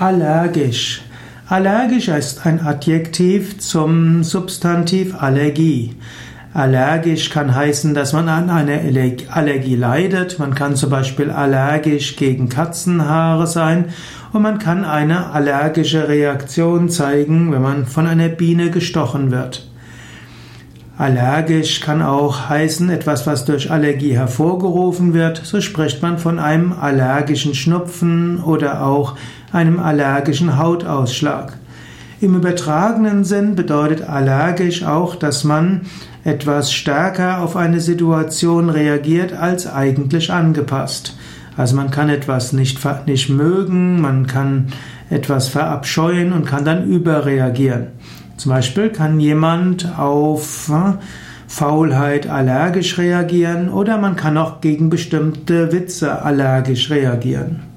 Allergisch. Allergisch ist ein Adjektiv zum Substantiv Allergie. Allergisch kann heißen, dass man an einer Allergie leidet. Man kann zum Beispiel allergisch gegen Katzenhaare sein und man kann eine allergische Reaktion zeigen, wenn man von einer Biene gestochen wird. Allergisch kann auch heißen etwas, was durch Allergie hervorgerufen wird. So spricht man von einem allergischen Schnupfen oder auch einem allergischen Hautausschlag. Im übertragenen Sinn bedeutet allergisch auch, dass man etwas stärker auf eine Situation reagiert als eigentlich angepasst. Also man kann etwas nicht, nicht mögen, man kann etwas verabscheuen und kann dann überreagieren. Zum Beispiel kann jemand auf äh, Faulheit allergisch reagieren oder man kann auch gegen bestimmte Witze allergisch reagieren.